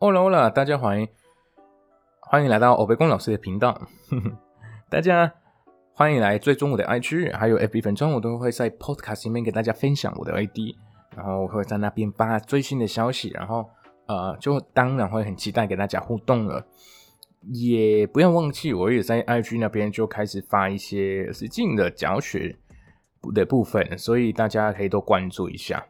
Hola，Hola，大家欢迎欢迎来到欧贝公老师的频道。大家欢迎来追踪我的 IG，还有 FB 粉专，我都会在 Podcast 里面给大家分享我的 ID，然后我会在那边发最新的消息，然后呃，就当然会很期待跟大家互动了。也不要忘记，我也在 IG 那边就开始发一些实境的教学的部分，所以大家可以多关注一下。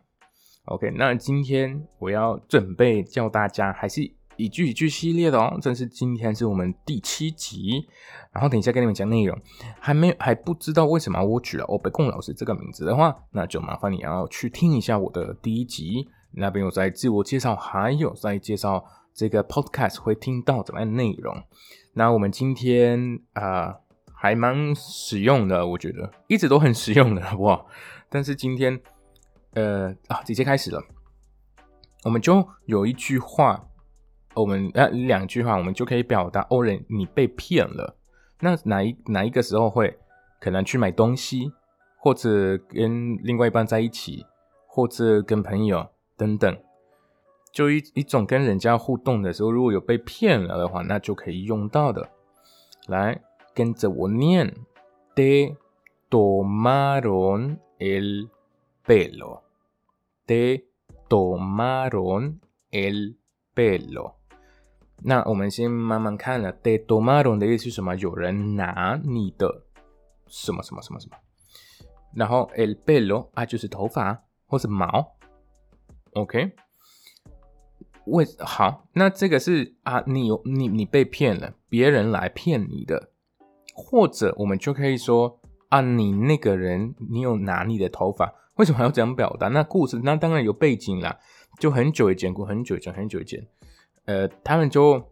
OK，那今天我要准备教大家，还是一句一句系列的哦。这是今天是我们第七集，然后等一下跟你们讲内容。还没还不知道为什么我取了欧贝贡老师这个名字的话，那就麻烦你要去听一下我的第一集，那边有在自我介绍，还有在介绍这个 Podcast 会听到怎么样内容。那我们今天啊，还蛮实用的，我觉得一直都很实用的，好不好？但是今天。呃啊，直接开始了。我们就有一句话，我们呃两句话，我们就可以表达哦，人你被骗了。那哪一哪一个时候会可能去买东西，或者跟另外一半在一起，或者跟朋友等等，就一一种跟人家互动的时候，如果有被骗了的话，那就可以用到的。来跟着我念：de tomaron el pelo。te tomaron el pelo。那我们先慢慢看了，te tomaron 的意思是什么？有人拿你的什么什么什么什么。然后 el pelo 啊，就是头发或是毛。OK，为好，那这个是啊，你有你你被骗了，别人来骗你的，或者我们就可以说啊，你那个人你有拿你的头发。为什么要这样表达？那故事那当然有背景啦，就很久以前，过很久以前，很久以前，呃，他们就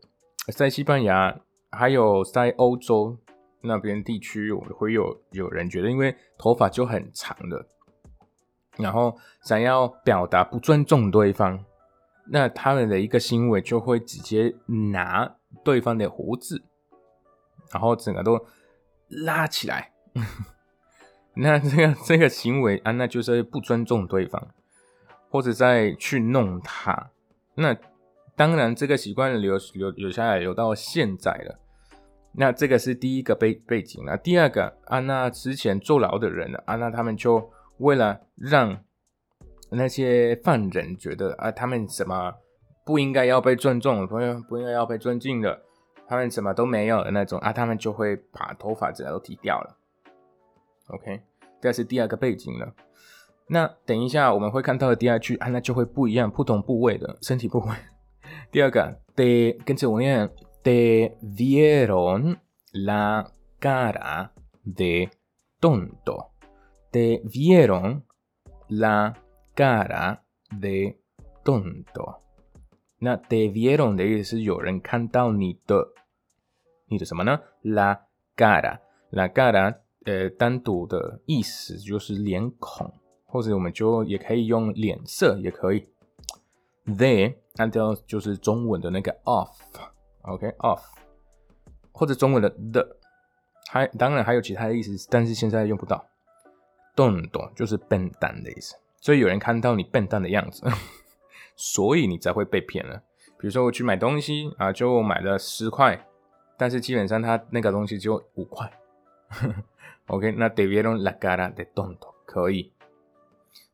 在西班牙，还有在欧洲那边地区，会有有人觉得，因为头发就很长的，然后想要表达不尊重对方，那他们的一个行为就会直接拿对方的胡子，然后整个都拉起来。那这个这个行为啊，那就是不尊重对方，或者再去弄他。那当然，这个习惯留留留下来，留到现在了。那这个是第一个背背景了。第二个啊，那之前坐牢的人啊，那他们就为了让那些犯人觉得啊，他们什么不应该要被尊重，不应不应该要被尊敬的，他们什么都没有的那种啊，他们就会把头发整个都剃掉了。OK，这是第二个背景了。那等一下我们会看到的第二句啊，那就会不一样，不同部位的身体部位。第二个，de 跟着我念，de vieron la cara de tonto，de vieron la cara de tonto。那 de vieron 的意思是有人看到你的，你的什么呢？la cara，la cara。 呃，单独的意思就是脸孔，或者我们就也可以用脸色，也可以。They 按照就是中文的那个 off，OK，off，或者中文的 the，还当然还有其他的意思，但是现在用不到。don't 就是笨蛋的意思，所以有人看到你笨蛋的样子，所以你才会被骗了。比如说我去买东西啊，就买了十块，但是基本上他那个东西就五块。OK，那 debieron la cara de tonto 可以。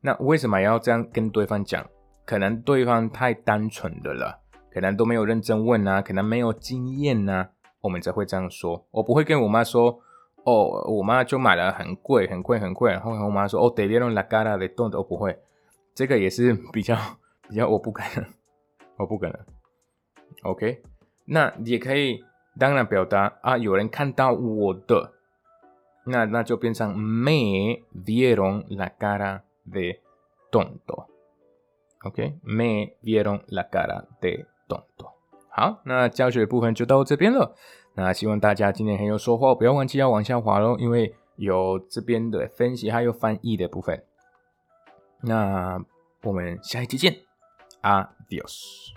那为什么要这样跟对方讲？可能对方太单纯的了，可能都没有认真问啊，可能没有经验啊，我们才会这样说。我不会跟我妈说，哦，我妈就买了很贵、很贵、很贵，然后我妈说，哦，debieron la cara de tonto，我不会。这个也是比较比较，我不可能，我不可能。OK，那也可以，当然表达啊，有人看到我的。那那就变成 me vieron la cara de tonto，OK，me vieron la cara de tonto。好，那教学部分就到这边了。那希望大家今天很有收获，不要忘记要往下滑喽，因为有这边的分析还有翻译的部分。那我们下一期见，Adios。